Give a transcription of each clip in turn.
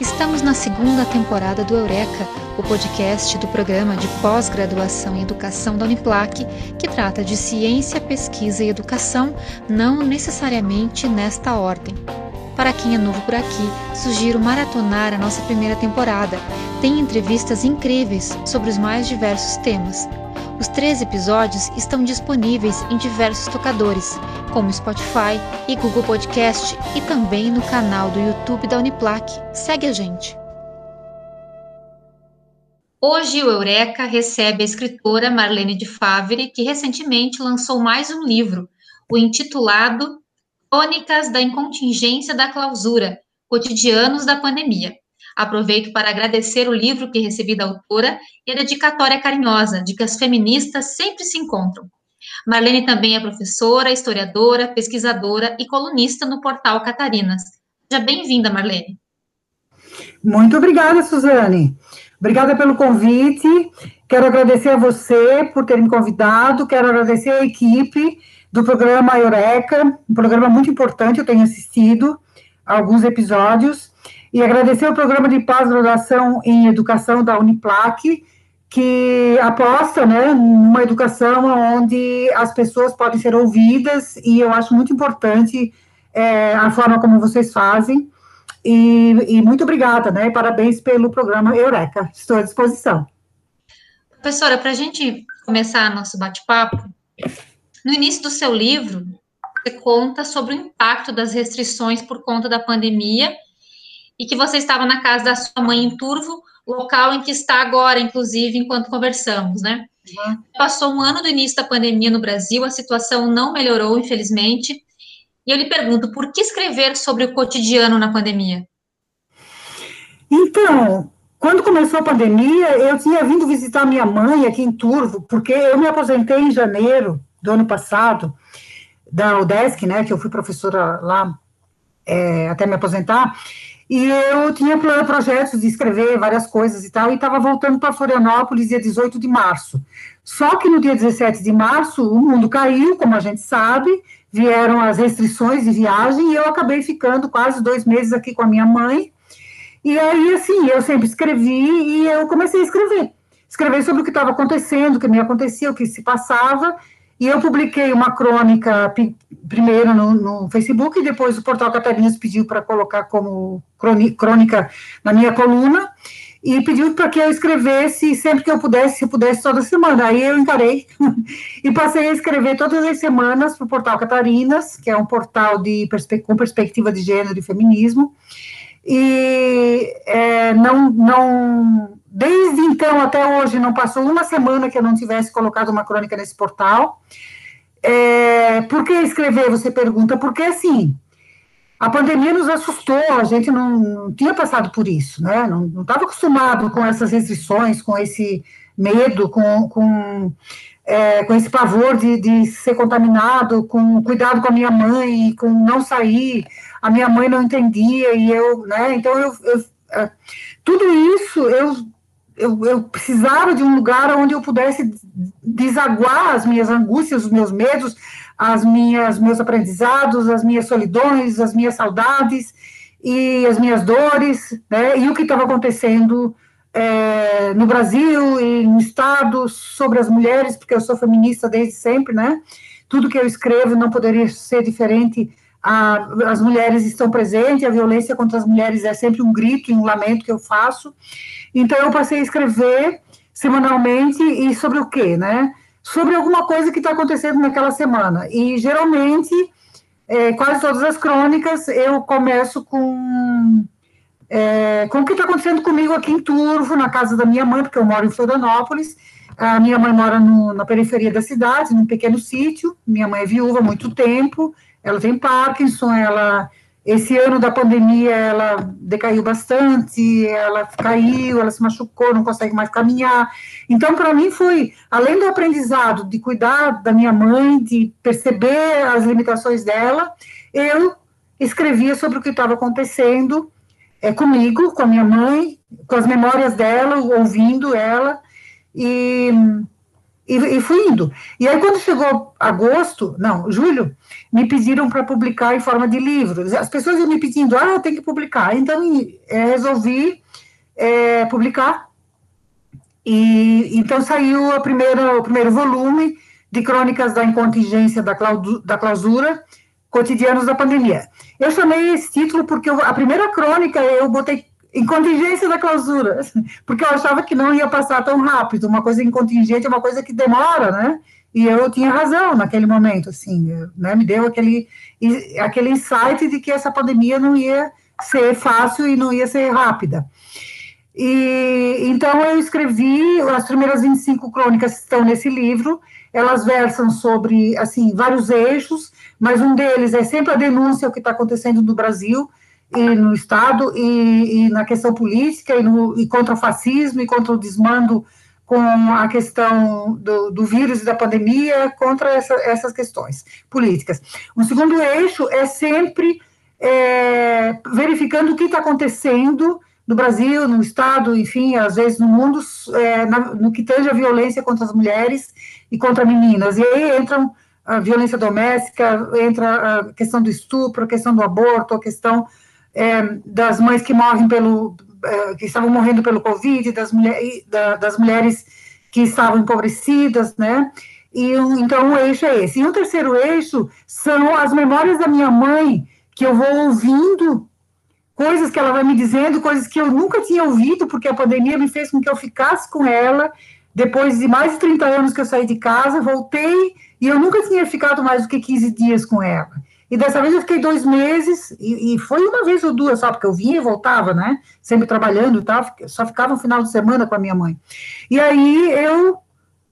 Estamos na segunda temporada do Eureka, o podcast do programa de pós-graduação em educação da Uniplac, que trata de ciência, pesquisa e educação, não necessariamente nesta ordem. Para quem é novo por aqui, sugiro maratonar a nossa primeira temporada. Tem entrevistas incríveis sobre os mais diversos temas. Os três episódios estão disponíveis em diversos tocadores, como Spotify e Google Podcast, e também no canal do YouTube da Uniplac. Segue a gente! Hoje o Eureka recebe a escritora Marlene de Favre, que recentemente lançou mais um livro, o intitulado Crônicas da Incontingência da Clausura, Cotidianos da Pandemia. Aproveito para agradecer o livro que recebi da autora e a dedicatória carinhosa de que as feministas sempre se encontram. Marlene também é professora, historiadora, pesquisadora e colunista no portal Catarinas. Seja bem-vinda, Marlene. Muito obrigada, Suzane. Obrigada pelo convite. Quero agradecer a você por ter me convidado, quero agradecer a equipe do programa Eureka, um programa muito importante, eu tenho assistido alguns episódios, e agradecer o programa de pós-graduação em educação da Uniplac, que aposta né, numa educação onde as pessoas podem ser ouvidas, e eu acho muito importante é, a forma como vocês fazem, e, e muito obrigada, né, parabéns pelo programa Eureka, estou à disposição. Professora, para a gente começar nosso bate-papo, no início do seu livro, você conta sobre o impacto das restrições por conta da pandemia e que você estava na casa da sua mãe em Turvo, local em que está agora, inclusive, enquanto conversamos, né? Uhum. Passou um ano do início da pandemia no Brasil, a situação não melhorou, infelizmente. E eu lhe pergunto, por que escrever sobre o cotidiano na pandemia? Então, quando começou a pandemia, eu tinha vindo visitar minha mãe aqui em Turvo, porque eu me aposentei em janeiro do ano passado, da UDESC, né, que eu fui professora lá é, até me aposentar, e eu tinha projetos de escrever várias coisas e tal, e estava voltando para Florianópolis dia 18 de março. Só que no dia 17 de março, o mundo caiu, como a gente sabe, vieram as restrições de viagem, e eu acabei ficando quase dois meses aqui com a minha mãe, e aí, assim, eu sempre escrevi e eu comecei a escrever. Escrever sobre o que estava acontecendo, o que me acontecia, o que se passava, e eu publiquei uma crônica primeiro no, no, Facebook, e depois o Portal Catarinas pediu para colocar como crônica na minha coluna, e pediu para que eu escrevesse sempre que eu pudesse, se eu pudesse, toda semana. Aí eu encarei e passei a escrever todas as semanas para o Portal Catarinas, que é um portal de com perspectiva de gênero e feminismo. E é, não, não Desde então até hoje, não passou uma semana que eu não tivesse colocado uma crônica nesse portal. É, por que escrever? Você pergunta. Porque, assim, a pandemia nos assustou, a gente não, não tinha passado por isso, né? Não estava acostumado com essas restrições, com esse medo, com, com, é, com esse pavor de, de ser contaminado, com cuidado com a minha mãe, com não sair. A minha mãe não entendia e eu, né? Então, eu, eu é, tudo isso eu eu, eu, precisava de um lugar onde eu pudesse desaguar as minhas angústias, os meus medos, as minhas meus aprendizados, as minhas solidões, as minhas saudades e as minhas dores, né? E o que estava acontecendo é, no Brasil e no Estado sobre as mulheres, porque eu sou feminista desde sempre, né? Tudo que eu escrevo não poderia ser diferente. A, as mulheres estão presentes, a violência contra as mulheres é sempre um grito e um lamento que eu faço. Então eu passei a escrever semanalmente e sobre o quê, né? Sobre alguma coisa que está acontecendo naquela semana. E geralmente, é, quase todas as crônicas, eu começo com é, com o que está acontecendo comigo aqui em Turvo, na casa da minha mãe, porque eu moro em Florianópolis. A minha mãe mora no, na periferia da cidade, num pequeno sítio. Minha mãe é viúva há muito tempo. Ela tem Parkinson, ela esse ano da pandemia, ela decaiu bastante, ela caiu, ela se machucou, não consegue mais caminhar. Então, para mim, foi, além do aprendizado de cuidar da minha mãe, de perceber as limitações dela, eu escrevia sobre o que estava acontecendo é, comigo, com a minha mãe, com as memórias dela, ouvindo ela, e, e, e fui indo. E aí, quando chegou agosto, não, julho, me pediram para publicar em forma de livro. As pessoas iam me pedindo, ah, tem que publicar. Então, é, resolvi é, publicar. E então saiu a primeira, o primeiro volume de Crônicas da Incontingência da, da Clausura, Cotidianos da Pandemia. Eu chamei esse título porque eu, a primeira crônica eu botei em contingência da clausura, porque eu achava que não ia passar tão rápido, uma coisa em contingente é uma coisa que demora, né? E eu tinha razão naquele momento, assim, né? Me deu aquele, aquele insight de que essa pandemia não ia ser fácil e não ia ser rápida. E então eu escrevi, as primeiras 25 crônicas estão nesse livro, elas versam sobre, assim, vários eixos, mas um deles é sempre a denúncia ao que está acontecendo no Brasil, no Estado, e, e na questão política, e, no, e, contra o fascismo, e contra o desmando com a questão do, do vírus e da pandemia, contra essa, essas questões políticas. O segundo eixo é sempre é, verificando o que está acontecendo no Brasil, no Estado, enfim, às vezes no mundo, é, na, no que tange a violência contra as mulheres e contra meninas. E aí entram a violência doméstica, entra a questão do estupro, a questão do aborto, a questão é, das mães que morrem pelo, é, que estavam morrendo pelo Covid, das, mulher, da, das mulheres que estavam empobrecidas, né? E então o eixo é esse. E o terceiro eixo são as memórias da minha mãe, que eu vou ouvindo coisas que ela vai me dizendo, coisas que eu nunca tinha ouvido, porque a pandemia me fez com que eu ficasse com ela. Depois de mais de 30 anos que eu saí de casa, voltei e eu nunca tinha ficado mais do que 15 dias com ela. E dessa vez eu fiquei dois meses, e, e, foi uma vez ou duas só, porque eu vinha e voltava, né? Sempre trabalhando e tal, só ficava um final de semana com a minha mãe. E aí eu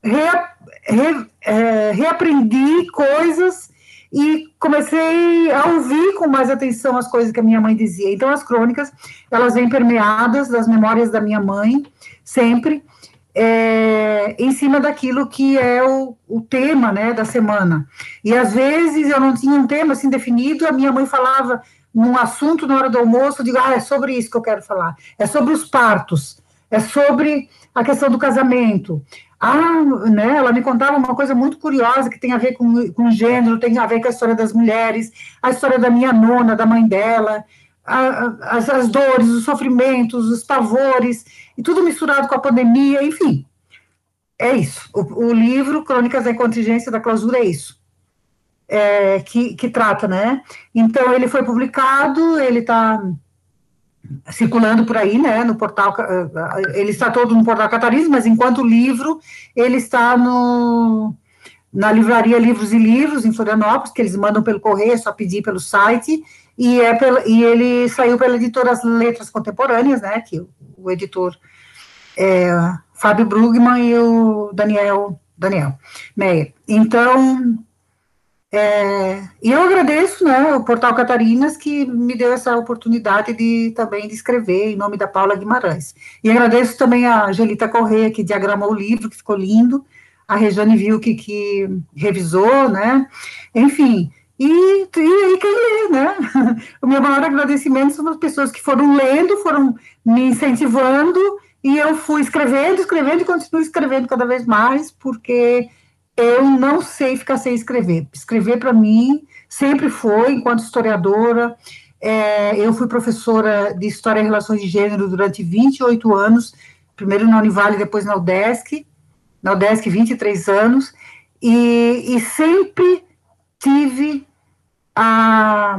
re, é, reaprendi coisas e comecei a ouvir com mais atenção as coisas que a minha mãe dizia. Então, as crônicas, elas vêm permeadas das memórias da minha mãe, sempre, é, em cima daquilo que é o, o, tema né, da semana. E às vezes eu não tinha um tema assim definido, a minha mãe falava num assunto na hora do almoço, eu digo, ah, é sobre isso que eu quero falar, é sobre os partos, é sobre a questão do casamento. Ah, né, ela me contava uma coisa muito curiosa que tem a ver com, com gênero, tem a ver com a história das mulheres, a história da minha nona, da mãe dela, a, as, as dores, os sofrimentos, os pavores, e tudo misturado com a pandemia, enfim. É isso. O, o livro Crônicas da Contingência da Clausura é isso. É, que, que trata, né? Então, ele foi publicado, ele está circulando por aí, né, no portal, eh, ele está todo no portal Catarinas, mas enquanto livro, ele está no, na livraria Livros e Livros, em Florianópolis, que eles mandam pelo correio, é só pedir pelo site, e, é pela, e ele saiu pela editora As Letras Contemporâneas, né, que o, editor é Fábio Brugman e o Daniel, Daniel Meyer. Então, é, eu agradeço, né, o Portal Catarinas, que me deu essa oportunidade de também de escrever em nome da Paula Guimarães. E agradeço também a Angelita Correia, que diagramou o livro, que ficou lindo, a Rejane que, que revisou, né, enfim, e, e, e quem lê, né? O meu maior agradecimento são as pessoas que foram lendo, foram me incentivando, e eu fui escrevendo, escrevendo e continuo escrevendo cada vez mais, porque eu não sei ficar sem escrever. Escrever, para mim, sempre foi, enquanto historiadora. É, eu fui professora de História e Relações de Gênero durante 28 anos, primeiro na Univale, depois na UDESC, na UDESC 23 anos, e, e sempre tive a,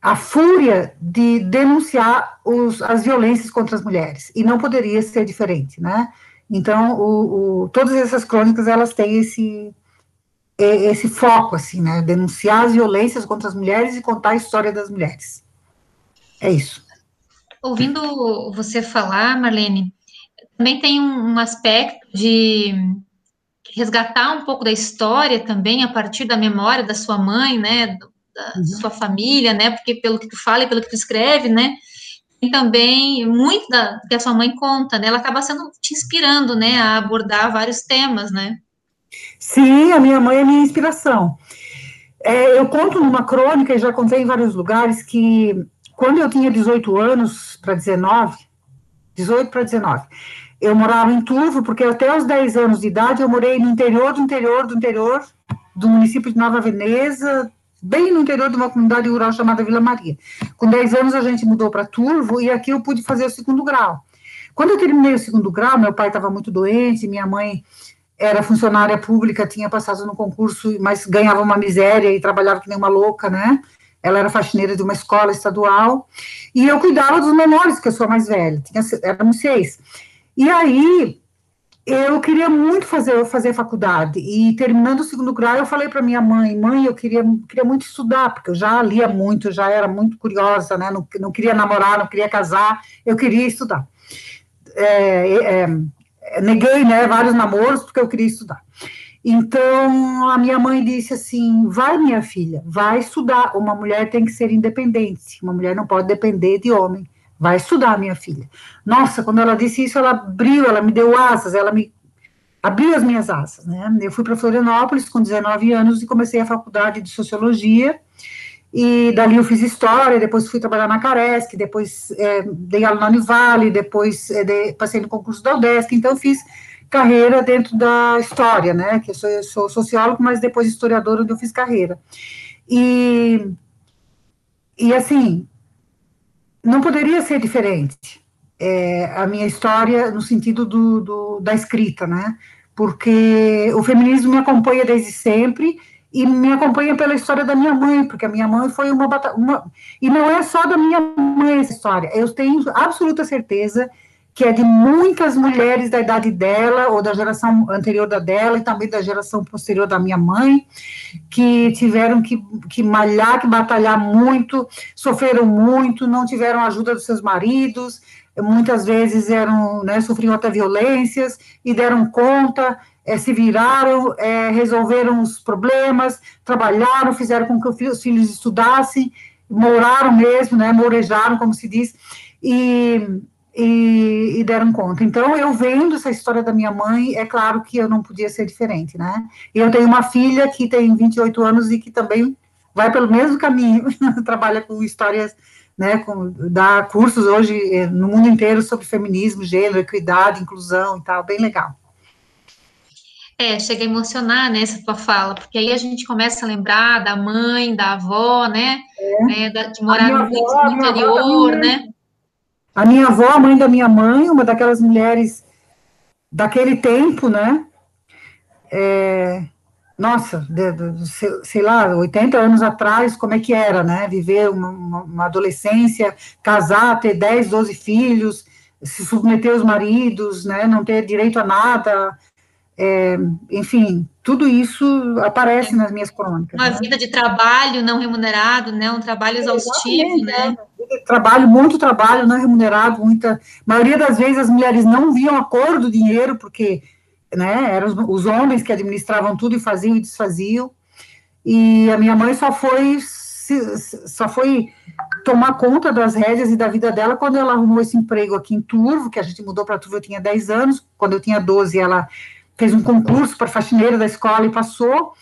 a fúria de denunciar os, as violências contra as mulheres, e não poderia ser diferente, né? Então, o, o, todas essas crônicas, elas têm esse, esse foco, assim, né, denunciar as violências contra as mulheres e contar a história das mulheres. É isso. Ouvindo você falar, Marlene, também tem um, um aspecto de resgatar um pouco da história também a partir da memória da sua mãe, né, da uhum. sua família, né, porque pelo que tu fala e pelo que tu escreve, né, também muito da, que a sua mãe conta, né? Ela acaba sendo te inspirando, né, a abordar vários temas, né? Sim, a minha mãe é minha inspiração. É, eu conto numa crônica, e já contei em vários lugares, que quando eu tinha 18 anos para 19, 18 para 19, eu morava em Turvo, porque até os 10 anos de idade eu morei no interior do interior do interior do município de Nova Veneza, bem no interior de uma comunidade rural chamada Vila Maria. Com 10 anos a gente mudou para Turvo e aqui eu pude fazer o segundo grau. Quando eu terminei o segundo grau, meu pai estava muito doente, minha mãe era funcionária pública, tinha passado no concurso, mas ganhava uma miséria e trabalhava que nem uma louca, né? Ela era faxineira de uma escola estadual, e eu cuidava dos menores, que eu sou mais velha, tinha, éramos seis. E aí, eu queria muito fazer, fazer faculdade, e terminando o segundo grau, eu falei para minha mãe, mãe, eu queria, queria muito estudar, porque eu já lia muito, já era muito curiosa, né, não, não queria namorar, não queria casar, eu queria estudar. É, é, neguei, né, vários namoros, porque eu queria estudar. Então, a minha mãe disse assim: vai, minha filha, vai estudar. Uma mulher tem que ser independente, uma mulher não pode depender de homem. Vai estudar, minha filha. Nossa, quando ela disse isso, ela abriu, ela me deu asas, ela me abriu as minhas asas, né? Eu fui para Florianópolis com 19 anos e comecei a faculdade de sociologia. E dali eu fiz história, depois fui trabalhar na Caresc, depois é, dei aula na Univale, depois é, de, passei no concurso da UDESC, então fiz carreira dentro da história, né? Que eu sou, eu sou sociólogo, mas depois historiador, onde eu fiz carreira. E, e assim, não poderia ser diferente é, a minha história no sentido do, do, da escrita, né? Porque o feminismo me acompanha desde sempre e me acompanha pela história da minha mãe, porque a minha mãe foi uma, uma e não é só da minha mãe essa história. Eu tenho absoluta certeza que é de muitas mulheres da idade dela, ou da geração anterior da dela, e também da geração posterior da minha mãe, que tiveram que, que malhar, que batalhar muito, sofreram muito, não tiveram ajuda dos seus maridos, muitas vezes eram, né, sofriam até violências, e deram conta, é, se viraram, é, resolveram os problemas, trabalharam, fizeram com que os filhos estudassem, moraram mesmo, né, morejaram, como se diz, e e, e, deram conta. Então, eu vendo essa história da minha mãe, é claro que eu não podia ser diferente, né? Eu tenho uma filha que tem 28 anos e que também vai pelo mesmo caminho, trabalha com histórias, né, com, dá cursos hoje eh, no mundo inteiro sobre feminismo, gênero, equidade, inclusão e tal, bem legal. É, chega a emocionar, né, essa tua fala, porque aí a gente começa a lembrar da mãe, da avó, né, é. né da, de morar no, avó, interior, né, a minha avó, a mãe da minha mãe, uma daquelas mulheres daquele tempo, né? É, nossa, de, de, sei lá, 80 anos atrás, como é que era, né? Viver uma, uma, adolescência, casar, ter 10, 12 filhos, se submeter aos maridos, né? Não ter direito a nada, é, enfim, tudo isso aparece é. nas minhas crônicas. Uma né? vida de trabalho não remunerado, né? Um trabalho exaustivo, né? né? Trabalho, muito trabalho não remunerado, muita. A maioria das vezes as mulheres não viam a cor do dinheiro, porque né, eram os, os homens que administravam tudo e faziam e desfaziam. E a minha mãe só foi só foi tomar conta das rédeas e da vida dela quando ela arrumou esse emprego aqui em Turvo, que a gente mudou para Turvo, eu tinha 10 anos, quando eu tinha 12, ela fez um concurso para faxineira da escola e passou.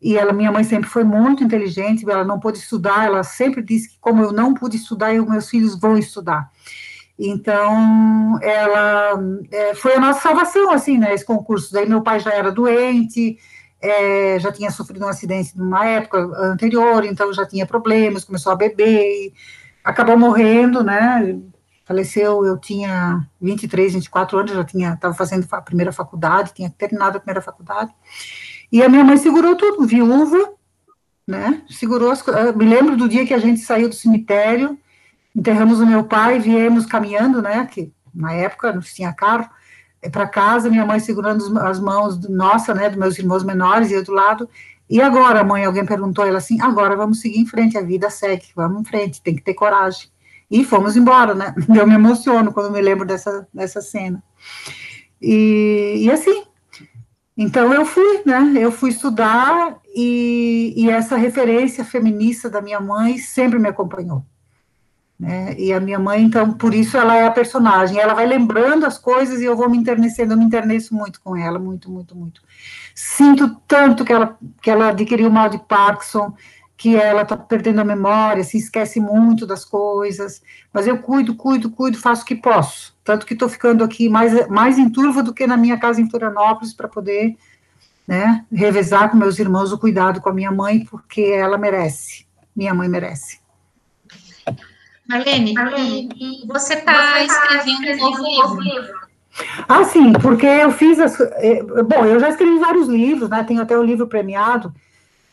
E ela, minha mãe sempre foi muito inteligente, ela não pôde estudar, ela sempre disse que como eu não pude estudar, eu, meus filhos vão estudar. Então, ela é, foi a nossa salvação, assim, né, esse concurso. Daí meu pai já era doente, é, já tinha sofrido um acidente numa época anterior, então já tinha problemas, começou a beber, acabou morrendo, né, faleceu, eu tinha 23, 24 anos, já tinha, estava fazendo a primeira faculdade, tinha terminado a primeira faculdade, e a minha mãe segurou tudo, viúva, né, segurou as me lembro do dia que a gente saiu do cemitério, enterramos o meu pai, viemos caminhando, né, que na época não tinha carro, é, para casa, minha mãe segurando as mãos, nossa, né, dos meus irmãos menores, e eu do lado, e agora, mãe, alguém perguntou, ela assim, agora vamos seguir em frente, a vida segue, vamos em frente, tem que ter coragem. E fomos embora, né? Eu me emociono quando me lembro dessa, dessa cena. E, e assim, então eu fui, né? Eu fui estudar e, e, essa referência feminista da minha mãe sempre me acompanhou. Né? E a minha mãe, então, por isso ela é a personagem. Ela vai lembrando as coisas e eu vou me enternecendo, eu me enterneço muito com ela, muito, muito, muito. Sinto tanto que ela, que ela adquiriu mal de Parkinson, que ela está perdendo a memória, se esquece muito das coisas, mas eu cuido, cuido, cuido, faço o que posso. Tanto que estou ficando aqui mais, mais em Turva do que na minha casa em Florianópolis para poder né, revezar com meus irmãos o cuidado com a minha mãe, porque ela merece, minha mãe merece. Marlene, e você está escrevendo um novo livro. Ah, sim, porque eu fiz as. Eh, bom, eu já escrevi vários livros, né? Tenho até o um livro premiado,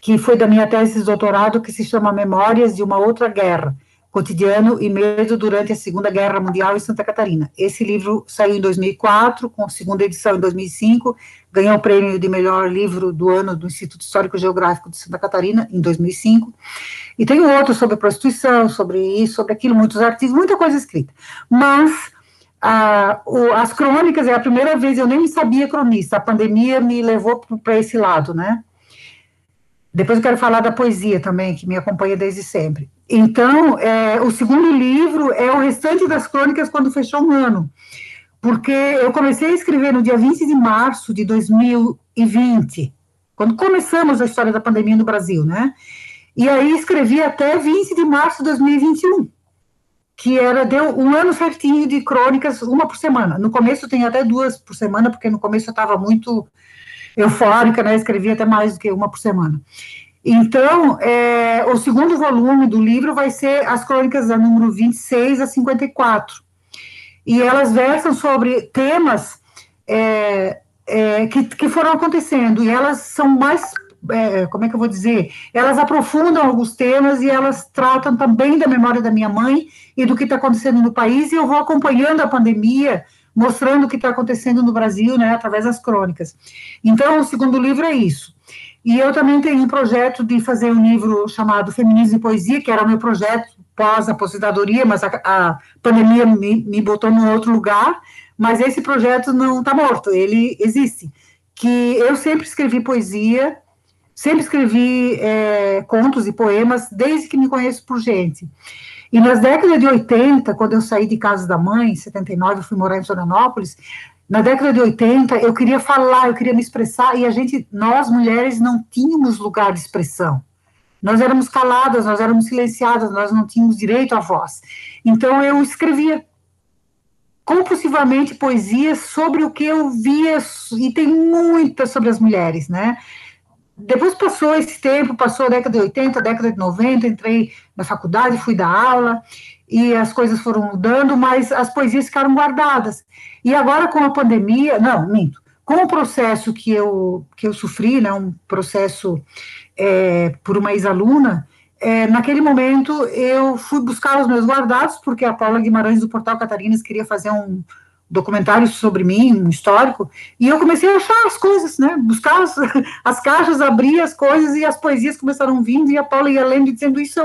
que foi da minha tese de doutorado, que se chama Memórias de uma Outra Guerra, Cotidiano e Medo durante a Segunda Guerra Mundial em Santa Catarina. Esse livro saiu em 2004, com segunda edição em 2005, ganhou o prêmio de melhor livro do ano do Instituto Histórico Geográfico de Santa Catarina, em 2005. E tem outro sobre prostituição, sobre isso, sobre aquilo, muitos artigos, muita coisa escrita. Mas o, as crônicas é a primeira vez, eu nem sabia cronista, a pandemia me levou para esse lado, né? Depois eu quero falar da poesia também, que me acompanha desde sempre. Então, é, o segundo livro é o restante das crônicas quando fechou um ano. Porque eu comecei a escrever no dia 20 de março de 2020, quando começamos a história da pandemia no Brasil, né? E aí escrevi até 20 de março de 2021, que era, deu um ano certinho de crônicas, uma por semana. No começo tem até duas por semana, porque no começo eu estava muito eufórica, né? Escrevi até mais do que uma por semana. Então, é, o segundo volume do livro vai ser as crônicas da número 26 a 54. E elas versam sobre temas é, é, que, que foram acontecendo, e elas são mais é, como é que eu vou dizer? Elas aprofundam alguns temas e elas tratam também da memória da minha mãe e do que está acontecendo no país, e eu vou acompanhando a pandemia mostrando o que está acontecendo no Brasil, né, através das crônicas. Então, o segundo livro é isso. E eu também tenho um projeto de fazer um livro chamado Feminismo e Poesia, que era o meu projeto pós-aposentadoria, mas a, a pandemia me, me botou num outro lugar, mas esse projeto não está morto, ele existe. Que eu sempre escrevi poesia, sempre escrevi é, contos e poemas, desde que me conheço por gente. E nas décadas de 80, quando eu saí de casa da mãe, em 79, eu fui morar em Florianópolis, na década de 80, eu queria falar, eu queria me expressar, e a gente, nós mulheres, não tínhamos lugar de expressão. Nós éramos caladas, nós éramos silenciadas, nós não tínhamos direito à voz. Então eu escrevia compulsivamente poesias sobre o que eu via, e tem muitas sobre as mulheres, né? Depois passou esse tempo, passou a década de 80, a década de 90, entrei na faculdade, fui dar aula, e as coisas foram mudando, mas as poesias ficaram guardadas. E agora, com a pandemia, não, minto, com o processo que eu, que eu sofri, né, um processo é, por uma ex-aluna, é, naquele momento eu fui buscar os meus guardados, porque a Paula Guimarães do Portal Catarinas queria fazer um, documentário sobre mim, um histórico, e eu comecei a achar as coisas, né, buscar as, as caixas, abrir as coisas, e as poesias começaram vindo, e a Paula ia lendo e dizendo, isso,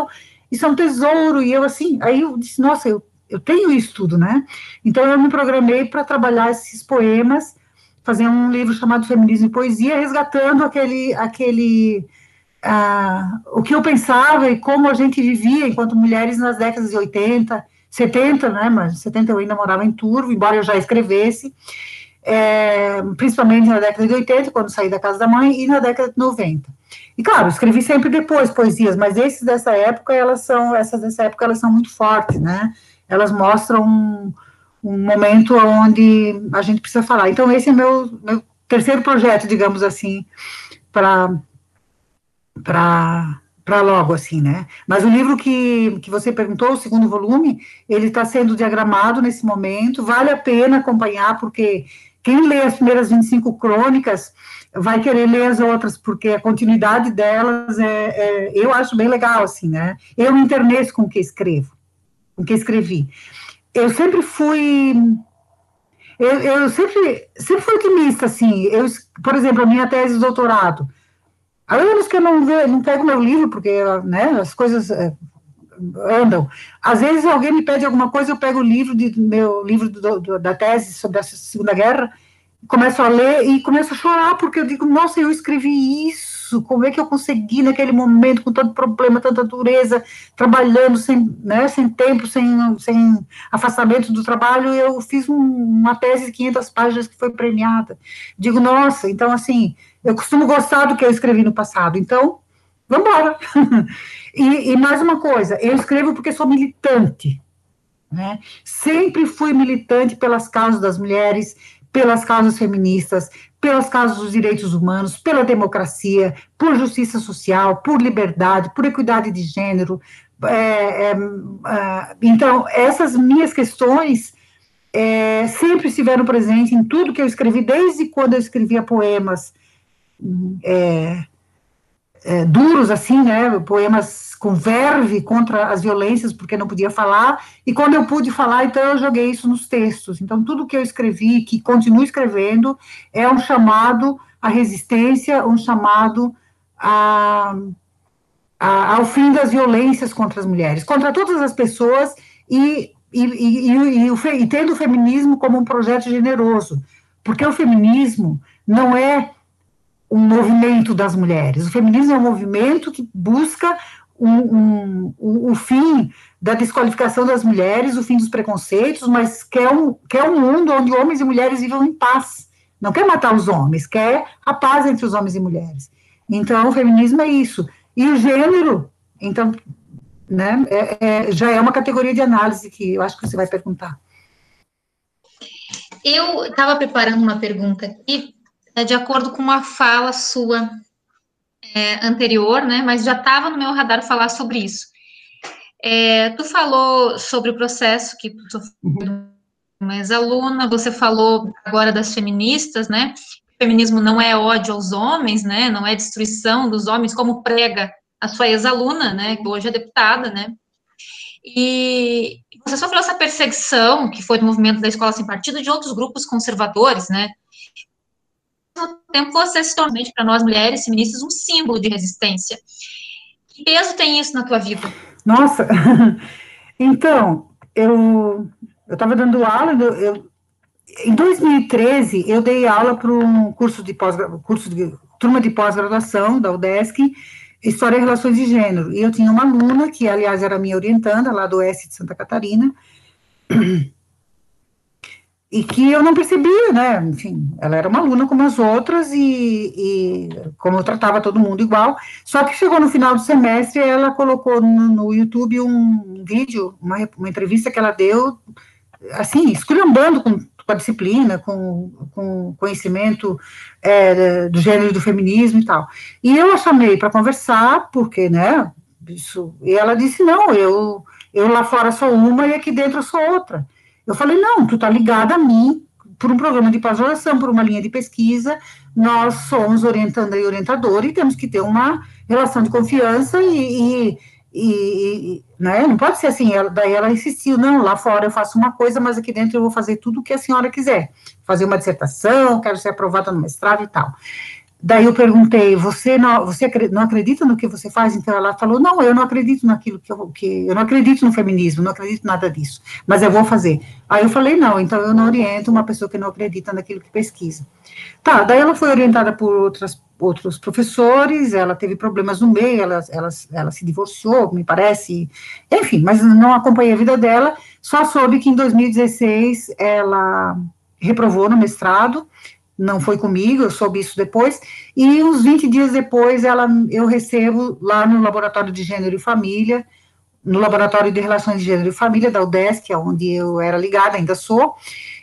isso é um tesouro, e eu assim, aí eu disse, nossa, eu, eu tenho isso tudo, né, então eu me programei para trabalhar esses poemas, fazer um livro chamado Feminismo e Poesia, resgatando aquele, aquele, uh, o que eu pensava e como a gente vivia enquanto mulheres nas décadas de 80, 70, né, mas 70 eu ainda morava em Turvo, embora eu já escrevesse, é, principalmente na década de 80, quando saí da casa da mãe, e na década de 90. E claro, escrevi sempre depois poesias, mas esses dessa época, elas são, essas dessa época, elas são muito fortes, né? Elas mostram um, um momento onde a gente precisa falar. Então, esse é meu, meu terceiro projeto, digamos assim, para para para logo, assim, né? Mas o livro que, que você perguntou, o segundo volume, ele está sendo diagramado nesse momento, vale a pena acompanhar, porque quem lê as primeiras 25 crônicas vai querer ler as outras, porque a continuidade delas é, é eu acho bem legal, assim, né? Eu me interneço com o que escrevo, com o que escrevi. Eu sempre fui eu, eu, sempre, sempre fui otimista, assim, eu, por exemplo, a minha tese de doutorado, Há anos que eu não, não pego meu livro, porque né, as coisas é, andam. Às vezes alguém me pede alguma coisa, eu pego o livro, de, meu livro do, do, da tese sobre a Segunda Guerra, começo a ler e começo a chorar, porque eu digo, nossa, eu escrevi isso, como é que eu consegui naquele momento, com tanto problema, tanta dureza, trabalhando sem, né, sem tempo, sem, sem afastamento do trabalho, eu fiz um, uma tese de 500 páginas que foi premiada. Digo, nossa, então assim, eu costumo gostar do que eu escrevi no passado. Então, vamos embora. e, e mais uma coisa, eu escrevo porque sou militante, né? Sempre fui militante pelas causas das mulheres, pelas causas feministas, pelas causas dos direitos humanos, pela democracia, por justiça social, por liberdade, por equidade de gênero. É, é, é, então, essas minhas questões é, sempre estiveram presentes em tudo que eu escrevi, desde quando eu escrevia poemas é, é, duros, assim, né, poemas com verve contra as violências, porque não podia falar, e quando eu pude falar, então eu joguei isso nos textos. Então, tudo que eu escrevi, que continuo escrevendo, é um chamado à resistência, um chamado a, a, ao fim das violências contra as mulheres, contra todas as pessoas, e, e, e, e tendo o feminismo como um projeto generoso, porque o feminismo não é um movimento das mulheres. O feminismo é um movimento que busca um, um, o fim da desqualificação das mulheres, o fim dos preconceitos, mas quer um, quer um mundo onde homens e mulheres vivam em paz. Não quer matar os homens, quer a paz entre os homens e mulheres. Então, o feminismo é isso. E o gênero, então, né, é, é, já é uma categoria de análise que eu acho que você vai perguntar. Eu estava preparando uma pergunta aqui, é, de acordo com uma fala sua é, anterior, né? Mas já estava no meu radar falar sobre isso. É, tu falou sobre o processo que tu uhum. uma ex-aluna, você falou agora das feministas, né? O feminismo não é ódio aos homens, né? Não é destruição dos homens, como prega a sua ex-aluna, né? Que hoje é deputada, né? E você sofreu essa perseguição, que foi do movimento da escola sem partido, de outros grupos conservadores, né? Mesmo tempo você se torna, para nós mulheres feministas, um símbolo de resistência. Que peso tem isso na tua vida? Nossa, então, eu estava dando aula, eu, em 2013, eu dei aula para um curso de pós curso de turma de pós-graduação da UDESC, História e Relações de Gênero. E eu tinha uma aluna, que aliás era minha orientanda, lá do Oeste de Santa Catarina, e que eu não percebia, né? Enfim, ela era uma aluna como as outras e, e, como eu tratava todo mundo igual. Só que chegou no final do semestre, ela colocou no, no YouTube um vídeo, uma, uma, entrevista que ela deu, assim, esculhambando com, com a disciplina, com, com conhecimento é, do gênero do feminismo e tal. E eu a chamei para conversar, porque, né? Isso, e ela disse: não, eu, eu lá fora sou uma e aqui dentro eu sou outra. Eu falei, não, tu tá ligada a mim por um programa de pós-graduação, por uma linha de pesquisa, nós somos orientando e orientador e temos que ter uma relação de confiança e, e, e né, não pode ser assim, ela, daí ela insistiu, não, lá fora eu faço uma coisa, mas aqui dentro eu vou fazer tudo o que a senhora quiser, fazer uma dissertação, quero ser aprovada no mestrado e tal. Daí eu perguntei, você não, você não acredita no que você faz? Então ela falou, não, eu não acredito naquilo que eu, que eu não acredito no feminismo, não acredito nada disso, mas eu vou fazer. Aí eu falei, não, então eu não oriento uma pessoa que não acredita naquilo que pesquisa. Tá, daí ela foi orientada por outras, outros professores, ela teve problemas no meio, ela, ela, ela se divorciou, me parece, enfim, mas não acompanhei a vida dela, só soube que em 2016 ela reprovou no mestrado, não foi comigo, eu soube isso depois, e uns 20 dias depois ela, eu recebo lá no Laboratório de Gênero e Família, no Laboratório de Relações de Gênero e Família da UDESC, onde eu era ligada, ainda sou,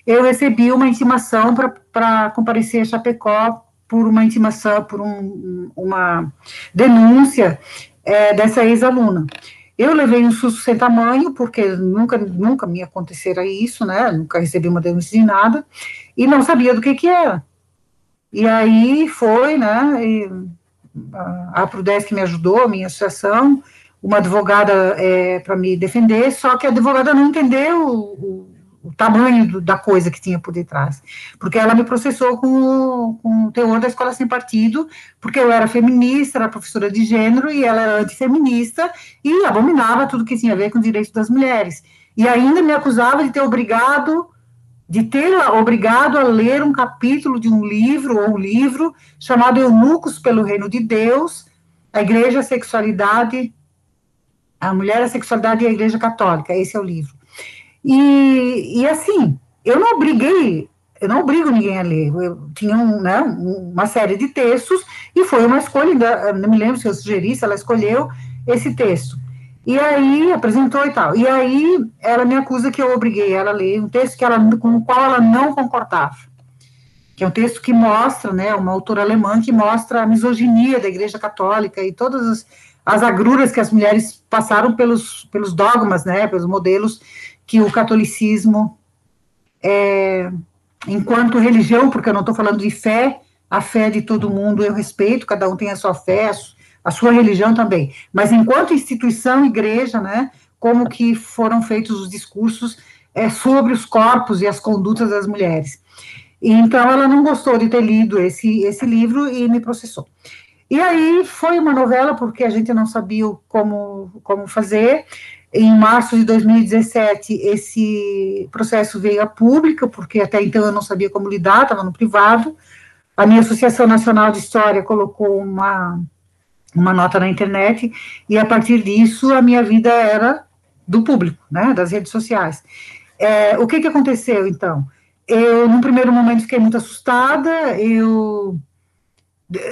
eu recebi uma intimação para comparecer a Chapecó por uma intimação, por um, uma denúncia é, dessa ex-aluna. Eu levei um susto sem tamanho, porque nunca, nunca me acontecera isso, né? Nunca recebi uma denúncia de nada, e não sabia do que que era. E aí foi, né? E a Prudesc me ajudou, minha associação, uma advogada é, para me defender, só que a advogada não entendeu o, o tamanho do, da coisa que tinha por detrás. Porque ela me processou com o, com o teor da escola sem partido, porque eu era feminista, era professora de gênero, e ela era antifeminista, e abominava tudo que tinha a ver com os direitos das mulheres. E ainda me acusava de ter obrigado, de ter obrigado a ler um capítulo de um livro, ou um livro, chamado Eunucos pelo Reino de Deus, a Igreja, a Sexualidade, a Mulher, a Sexualidade e a Igreja Católica, esse é o livro. E, e assim, eu não obriguei eu não obrigo ninguém a ler. Eu tinha um, né, uma série de textos e foi uma escolha, não me lembro se eu sugeri, se ela escolheu esse texto. E aí apresentou e tal. E aí ela me acusa que eu obriguei ela a ler um texto que ela, com o qual ela não concordava. Que é um texto que mostra, né, uma autora alemã que mostra a misoginia da Igreja Católica e todas as, as agruras que as mulheres passaram pelos, pelos dogmas, né, pelos modelos que o catolicismo, é, enquanto religião, porque eu não estou falando de fé, a fé de todo mundo eu respeito, cada um tem a sua fé, a sua religião também. Mas enquanto instituição, igreja, né, como que foram feitos os discursos é, sobre os corpos e as condutas das mulheres. Então ela não gostou de ter lido esse, esse livro e me processou. E aí foi uma novela, porque a gente não sabia como, como fazer. Em março de 2017, esse processo veio a público, porque até então eu não sabia como lidar, estava no privado. A minha Associação Nacional de História colocou uma, uma nota na internet, e a partir disso a minha vida era do público, né, das redes sociais. É, o que, que aconteceu, então? Eu, num primeiro momento, fiquei muito assustada, eu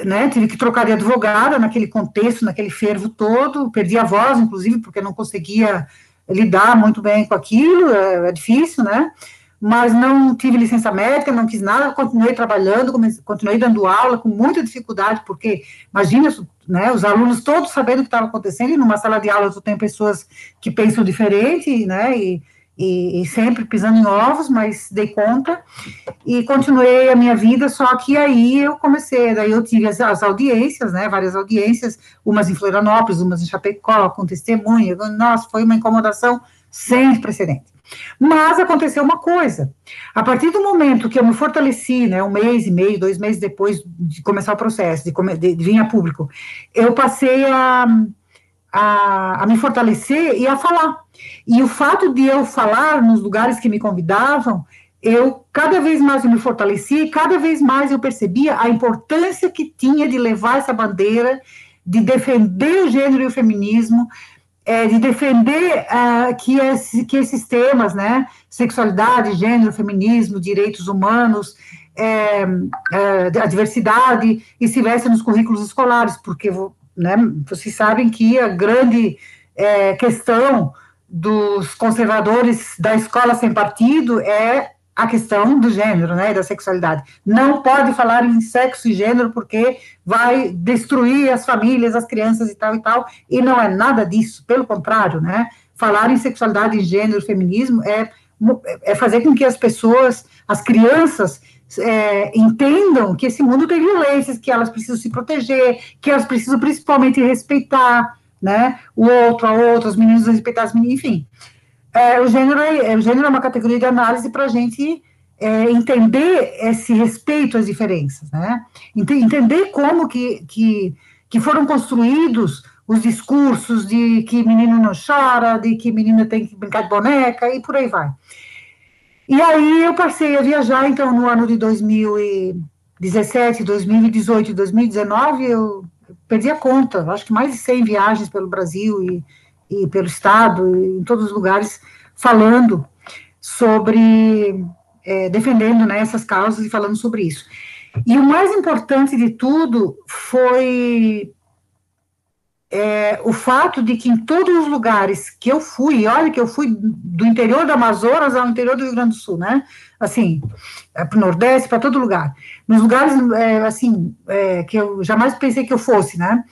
né, tive que trocar de advogada naquele contexto, naquele fervo todo, perdi a voz, inclusive, porque não conseguia lidar muito bem com aquilo, é, é difícil, né, mas não tive licença médica, não quis nada, continuei trabalhando, continuei dando aula com muita dificuldade, porque, imagina, né, os alunos todos sabendo o que estava acontecendo, e numa sala de aula tu tem pessoas que pensam diferente, né, e, e, e, sempre pisando em ovos, mas dei conta, e continuei a minha vida, só que aí eu comecei, daí eu tive as, as audiências, né, várias audiências, umas em Florianópolis, umas em Chapecó, com testemunha, nossa, foi uma incomodação sem precedente. Mas aconteceu uma coisa. A partir do momento que eu me fortaleci, né, um mês e meio, dois meses depois de começar o processo, de, de, de vir a público, eu passei a, a, a, me fortalecer e a falar. E o fato de eu falar nos lugares que me convidavam, eu cada vez mais me fortaleci, cada vez mais eu percebia a importância que tinha de levar essa bandeira, de defender o gênero e o feminismo, é, de defender uh, que, esse, que esses temas, né, sexualidade, gênero, feminismo, direitos humanos, é, é, a diversidade, estivessem nos currículos escolares, porque né, vocês sabem que a grande é, questão dos conservadores da escola sem partido é a questão do gênero, né, da sexualidade. Não pode falar em sexo e gênero porque vai destruir as famílias, as crianças e tal e tal, e não é nada disso, pelo contrário, né, falar em sexualidade, em gênero, feminismo é, é fazer com que as pessoas, as crianças, é, entendam que esse mundo tem violências, que elas precisam se proteger, que elas precisam principalmente respeitar, né, o outro, a outra, os meninos respeitar as meninas, enfim, é, o, gênero é, o gênero é uma categoria de análise para a gente é, entender esse respeito às diferenças, né? Entender como que, que, que foram construídos os discursos de que menino não chora, de que menina tem que brincar de boneca e por aí vai. E aí eu passei a viajar, então, no ano de 2017, 2018 2019, eu perdi a conta, acho que mais de 100 viagens pelo Brasil e e pelo Estado, em todos os lugares, falando sobre, é, defendendo né, essas causas e falando sobre isso. E o mais importante de tudo foi é, o fato de que em todos os lugares que eu fui, olha que eu fui do interior do Amazonas ao interior do Rio Grande do Sul, né? Assim, é, para o Nordeste, para todo lugar. Nos lugares, é, assim, é, que eu jamais pensei que eu fosse, né?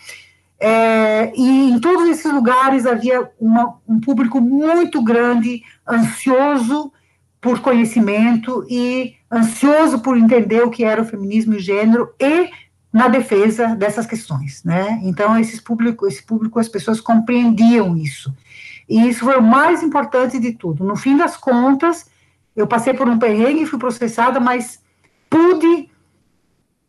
É, e em todos esses lugares havia uma, um público muito grande, ansioso por conhecimento e ansioso por entender o que era o feminismo e o gênero e na defesa dessas questões, né? Então esse público, esse público, as pessoas compreendiam isso. E isso foi o mais importante de tudo. No fim das contas, eu passei por um perrengue, fui processada, mas pude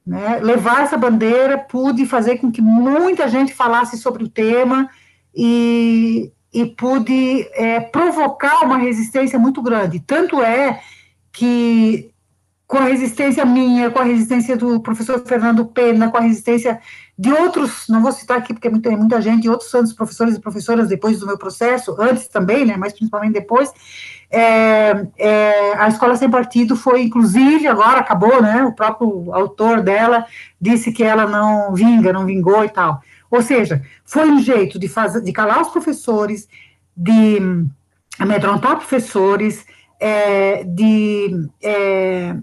né, levar essa bandeira, pude fazer com que muita gente falasse sobre o tema e, e pude é, provocar uma resistência muito grande. Tanto é que com a resistência minha, com a resistência do professor Fernando Pena, com a resistência de outros, não vou citar aqui porque tem muita gente, outros santos professores e professoras depois do meu processo, antes também, né, mas principalmente depois, é, é, a Escola Sem Partido foi, inclusive, agora acabou, né, o próprio autor dela disse que ela não vinga, não vingou e tal. Ou seja, foi um jeito de, fazer, de calar os professores, de amedrontar professores, é, de é,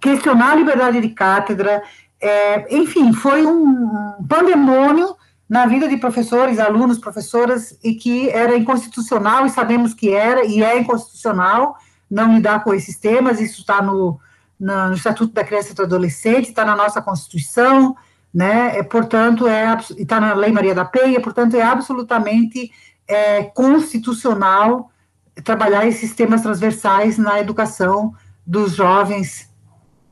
questionar a liberdade de cátedra, é, enfim, foi um pandemônio na vida de professores, alunos, professoras, e que era inconstitucional, e sabemos que era, e é inconstitucional não lidar com esses temas, isso está no, no, Estatuto da Criança e do Adolescente, está na nossa Constituição, né, é, portanto, é, está na Lei Maria da Penha, portanto, é absolutamente é, constitucional trabalhar esses temas transversais na educação dos jovens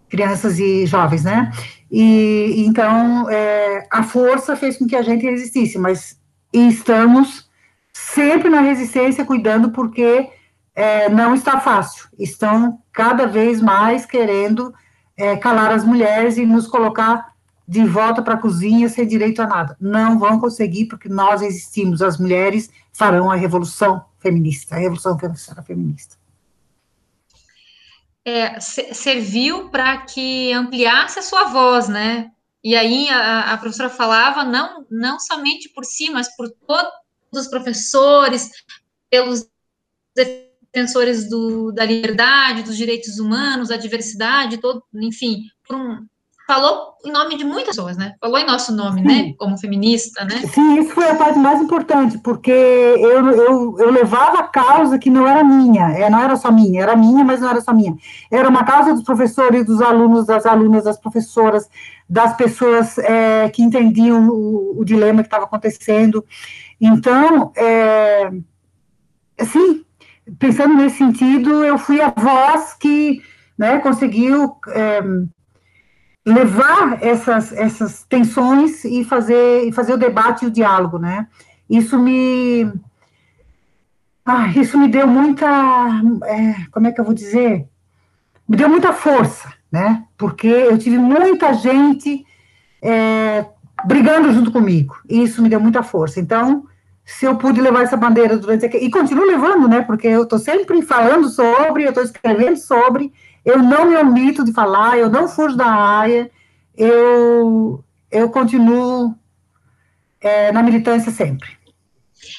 crianças e jovens, né? E então é, a força fez com que a gente resistisse, mas estamos sempre na resistência, cuidando, porque é, não está fácil. Estão cada vez mais querendo é, calar as mulheres e nos colocar de volta para a cozinha sem direito a nada. Não vão conseguir, porque nós existimos. As mulheres farão a revolução feminista, a revolução feminista é, serviu para que ampliasse a sua voz, né? E aí a, a, professora falava não, não somente por si, mas por todos os professores, pelos defensores do, da liberdade, dos direitos humanos, da diversidade, todo, enfim, por um, falou em nome de muitas pessoas, né? Falou em nosso nome, né? Sim. né? Como feminista, né? Sim, isso foi a parte mais importante, porque eu, eu, eu levava a causa que não era minha, é, não era só minha, era minha, mas não era só minha. Era uma causa dos professores, dos alunos, das alunas, das professoras, das pessoas é, que entendiam o, o dilema que estava acontecendo. Então, é, assim, pensando nesse sentido, eu fui a voz que né, conseguiu é, levar essas, essas tensões e fazer, e fazer o debate e o diálogo, né? Isso me. Ah, isso me deu muita. É, como é que eu vou dizer? Me deu muita força, né? Porque eu tive muita gente é, brigando junto comigo. E isso me deu muita força. Então, se eu pude levar essa bandeira durante. E continuo levando, né? Porque eu estou sempre falando sobre, eu estou escrevendo sobre, eu não me omito de falar, eu não fujo da área, eu, eu continuo é, na militância sempre.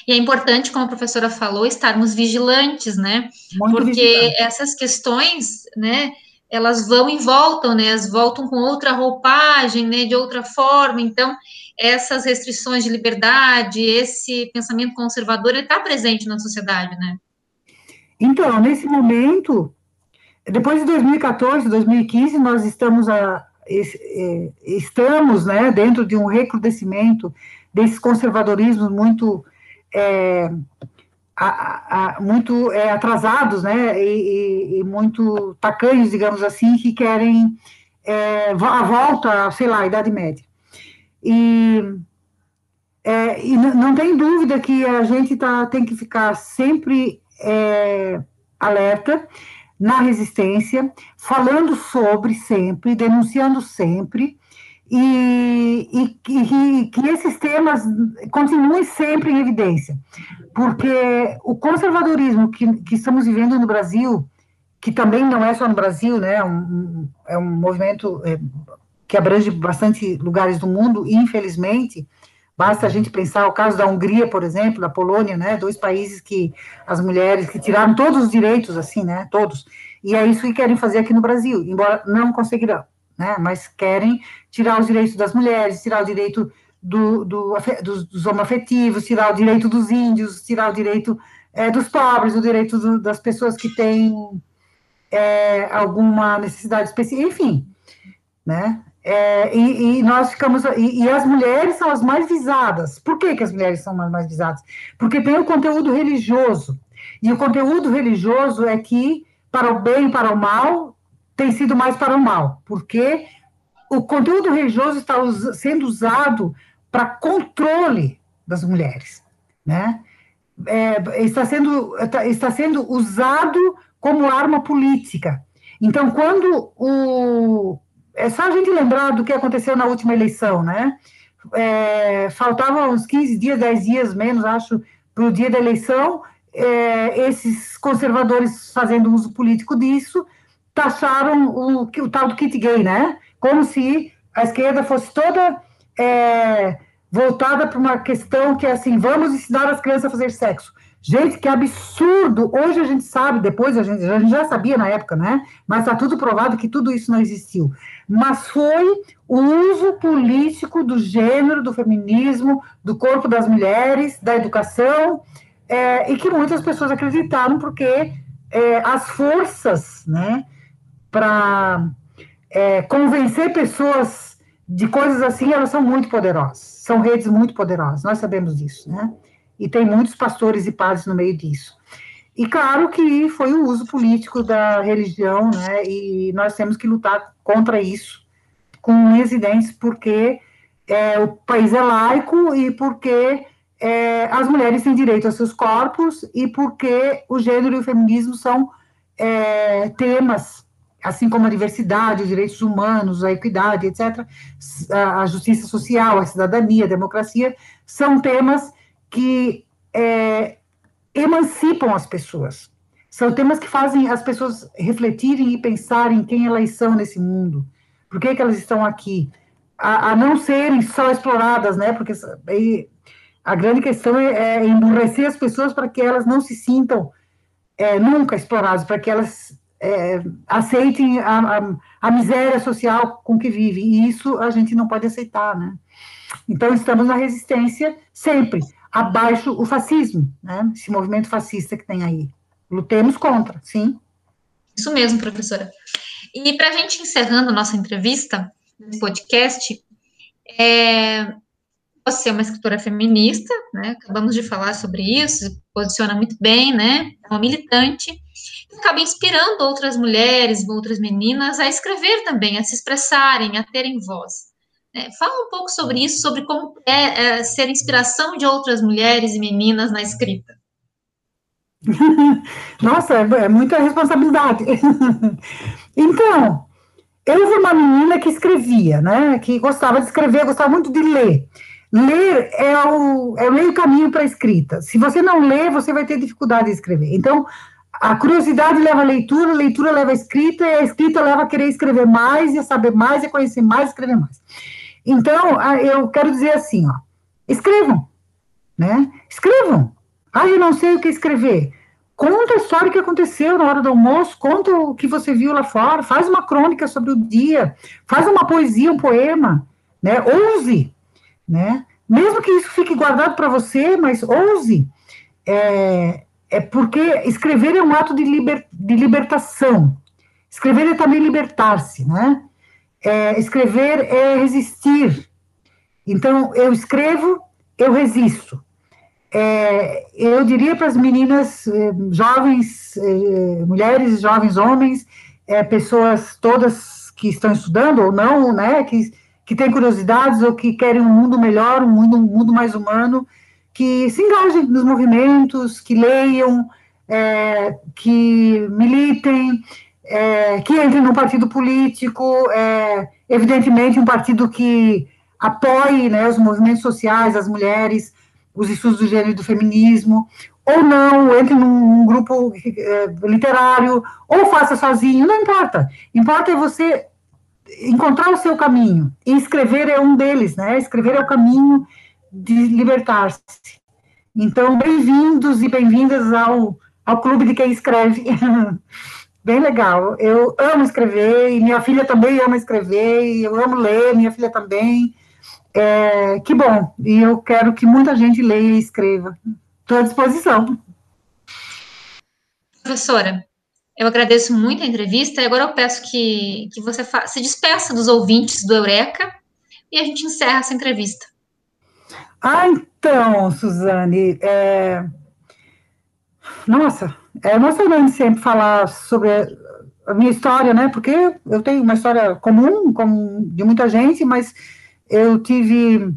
E é importante, como a professora falou, estarmos vigilantes, né? Muito Porque vigilante. essas questões, né, elas vão e voltam, né? Elas voltam com outra roupagem, né? De outra forma. Então, essas restrições de liberdade, esse pensamento conservador, ele está presente na sociedade, né? Então, nesse momento, depois de 2014, 2015, nós estamos, a, estamos né, dentro de um recrudescimento desses conservadorismos muito, é, a, a, muito é, atrasados né, e, e, muito tacanhos, digamos assim, que querem é, a volta, sei lá, à Idade Média. E, é, e não tem dúvida que a gente tá, tem que ficar sempre é, alerta na resistência, falando sobre sempre, denunciando sempre, e, e, e, que esses temas continuem sempre em evidência, porque o conservadorismo que, que estamos vivendo no Brasil, que também não é só no Brasil, né, é um, é um movimento é, que abrange bastante lugares do mundo, infelizmente, Basta a gente pensar o caso da Hungria, por exemplo, da Polônia, né, dois países que as mulheres que tiraram todos os direitos, assim, né, todos. E é isso que querem fazer aqui no Brasil, embora não conseguirão, né, mas querem tirar os direitos das mulheres, tirar o direito do, do, dos, dos homoafetivos, tirar o direito dos índios, tirar o direito é, dos pobres, o direito do, das pessoas que têm é, alguma necessidade específica, enfim, né? É, e, e, nós ficamos. E, e, as mulheres são as mais visadas. Por que, que as mulheres são as mais visadas? Porque tem o conteúdo religioso. E o conteúdo religioso é que, para o bem e para o mal, tem sido mais para o mal. Porque o conteúdo religioso está us sendo usado para controle das mulheres. Né? É, está, sendo, está sendo usado como arma política. Então, quando o. É só a gente lembrar do que aconteceu na última eleição, né? É, faltavam uns 15 dias, 10 dias menos, acho, para o dia da eleição, é, esses conservadores fazendo uso político disso, taxaram o, o tal do kit gay, né? Como se a esquerda fosse toda é, voltada para uma questão que é assim, vamos ensinar as crianças a fazer sexo. Gente, que absurdo! Hoje a gente sabe, depois a gente, a gente já sabia na época, né? Mas está tudo provado que tudo isso não existiu. Mas foi o uso político do gênero, do feminismo, do corpo das mulheres, da educação, é, e que muitas pessoas acreditaram, porque é, as forças, né, para é, convencer pessoas de coisas assim, elas são muito poderosas, são redes muito poderosas, nós sabemos disso, né? E tem muitos pastores e padres no meio disso. E claro que foi o uso político da religião, né? E nós temos que lutar contra isso com residentes, porque é, o país é laico e porque é, as mulheres têm direito aos seus corpos e porque o gênero e o feminismo são é, temas, assim como a diversidade, os direitos humanos, a equidade, etc., a, a justiça social, a cidadania, a democracia, são temas que é, emancipam as pessoas. São temas que fazem as pessoas refletirem e pensarem quem elas são nesse mundo, por que, que elas estão aqui, a, a não serem só exploradas, né? Porque a grande questão é, é emburrecer as pessoas para que elas não se sintam é, nunca exploradas, para que elas é, aceitem a, a, a, miséria social com que vivem. E isso a gente não pode aceitar, né? Então, estamos na resistência sempre abaixo o fascismo, né? Esse movimento fascista que tem aí. Lutemos contra, sim. Isso mesmo, professora. E para a gente encerrando nossa entrevista, nesse podcast, é, você é uma escritora feminista, né? Acabamos de falar sobre isso, posiciona muito bem, né? É uma militante, acaba inspirando outras mulheres, outras meninas a escrever também, a se expressarem, a terem voz. É, fala um pouco sobre isso, sobre como é, é ser inspiração de outras mulheres e meninas na escrita. Nossa, é, é muita responsabilidade. então, eu fui uma menina que escrevia, né? Que gostava de escrever, gostava muito de ler. Ler é o, é o meio caminho para a escrita. Se você não lê, você vai ter dificuldade de escrever. Então, a curiosidade leva a leitura, a leitura leva a escrita, e a escrita leva a querer escrever mais, e a saber mais, e conhecer mais, e escrever mais. Então, eu quero dizer assim, ó, escrevam, né? Escrevam. Ah, eu não sei o que escrever. Conta a história que aconteceu na hora do almoço, conta o que você viu lá fora, faz uma crônica sobre o dia, faz uma poesia, um poema, né? Ouse, né? Mesmo que isso fique guardado para você, mas ouse. É, é porque escrever é um ato de, liber, de libertação. Escrever é também libertar-se, né? É, escrever é resistir. Então, eu escrevo, eu resisto. É, eu diria para as meninas, eh, jovens, eh, mulheres, jovens homens, é, pessoas todas que estão estudando ou não, né, que, que têm curiosidades ou que querem um mundo melhor, um mundo, um mundo mais humano, que se engajem nos movimentos, que leiam, é, que militem, é, que entre num partido político, é, evidentemente um partido que apoie né, os movimentos sociais, as mulheres, os estudos do gênero e do feminismo, ou não, entre num, num grupo é, literário, ou faça sozinho, não importa. Importa é você encontrar o seu caminho, e escrever é um deles, né? Escrever é o caminho de libertar-se. Então, bem-vindos e bem-vindas ao, ao clube de quem escreve. bem legal. Eu amo escrever, e minha filha também ama escrever, e eu amo ler, minha filha também. É, que bom, e eu quero que muita gente leia e escreva. Estou à disposição. Professora, eu agradeço muito a entrevista, e agora eu peço que, que você se despeça dos ouvintes do Eureka, e a gente encerra essa entrevista. Ah, então, Suzane, é... nossa, é emocionante sempre falar sobre a minha história, né? Porque eu tenho uma história comum, como de muita gente, mas eu tive.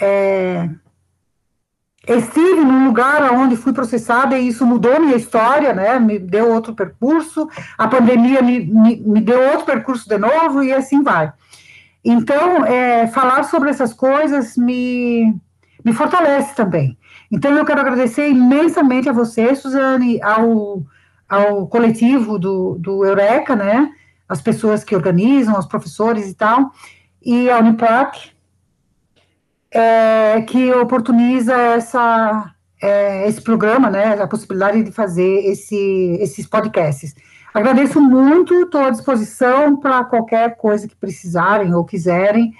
É, Estive num lugar onde fui processada e isso mudou minha história, né? Me deu outro percurso. A pandemia me, me, me deu outro percurso de novo e assim vai. Então, é, falar sobre essas coisas me, me fortalece também. Então, eu quero agradecer imensamente a você, Suzane, ao, ao coletivo do, do Eureka, né? As pessoas que organizam, os professores e tal, e a Uniplac, é, que oportuniza essa, é, esse programa, né, a possibilidade de fazer esse, esses podcasts. Agradeço muito, estou à disposição para qualquer coisa que precisarem ou quiserem.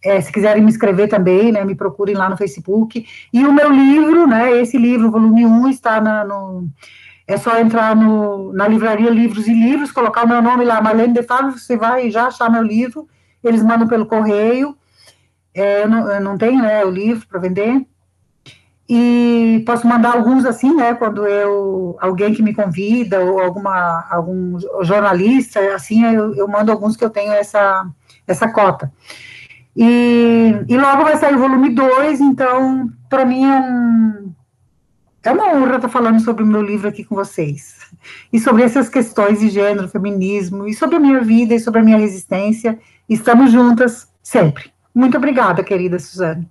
É, se quiserem me escrever também, né, me procurem lá no Facebook. E o meu livro, né, esse livro, volume 1, está na, no, é só entrar no, na livraria Livros e Livros, colocar o meu nome lá, Marlene de Fábio, você vai já achar meu livro. Eles mandam pelo correio. É, eu, não, eu não tenho, né, o livro para vender. E posso mandar alguns assim, né, quando eu, alguém que me convida, ou alguma, algum jornalista, assim, eu, eu mando alguns que eu tenho essa, essa cota. E, e logo vai sair o volume 2, então, para mim é um, é uma honra estar falando sobre o meu livro aqui com vocês. E sobre essas questões de gênero, feminismo, e sobre a minha vida e sobre a minha resistência. Estamos juntas sempre. Muito obrigada, querida Suzane.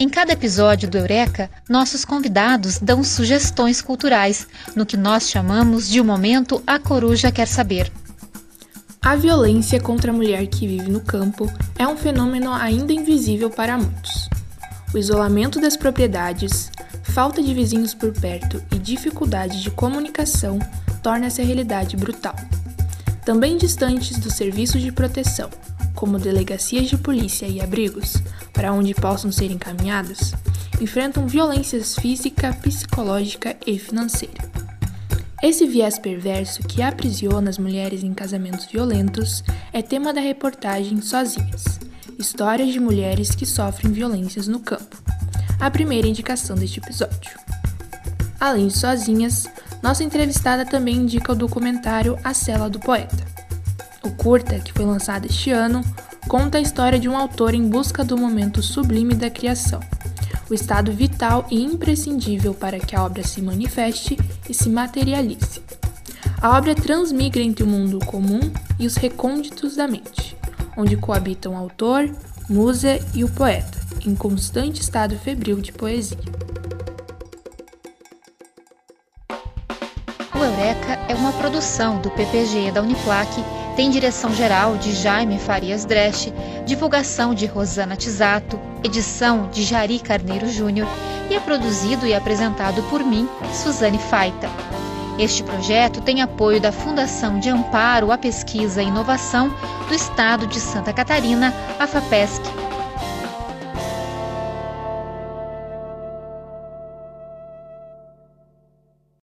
Em cada episódio do Eureka, nossos convidados dão sugestões culturais, no que nós chamamos de o momento A Coruja Quer Saber. A violência contra a mulher que vive no campo é um fenômeno ainda invisível para muitos. O isolamento das propriedades, falta de vizinhos por perto e dificuldade de comunicação torna essa realidade brutal. Também distantes dos serviços de proteção, como delegacias de polícia e abrigos, para onde possam ser encaminhadas, enfrentam violências física, psicológica e financeira. Esse viés perverso que aprisiona as mulheres em casamentos violentos é tema da reportagem Sozinhas Histórias de mulheres que sofrem violências no campo, a primeira indicação deste episódio. Além de Sozinhas, nossa entrevistada também indica o documentário A Cela do Poeta o curta, que foi lançado este ano, conta a história de um autor em busca do momento sublime da criação, o estado vital e imprescindível para que a obra se manifeste e se materialize. A obra transmigra entre o mundo comum e os recônditos da mente, onde coabitam o autor, musa e o poeta, em constante estado febril de poesia. O Eureka é uma produção do PPG da Uniplac tem direção geral de Jaime Farias Dresch, divulgação de Rosana Tisato, edição de Jari Carneiro Júnior e é produzido e apresentado por mim, Suzane Faita. Este projeto tem apoio da Fundação de Amparo à Pesquisa e Inovação do Estado de Santa Catarina, a FAPESC,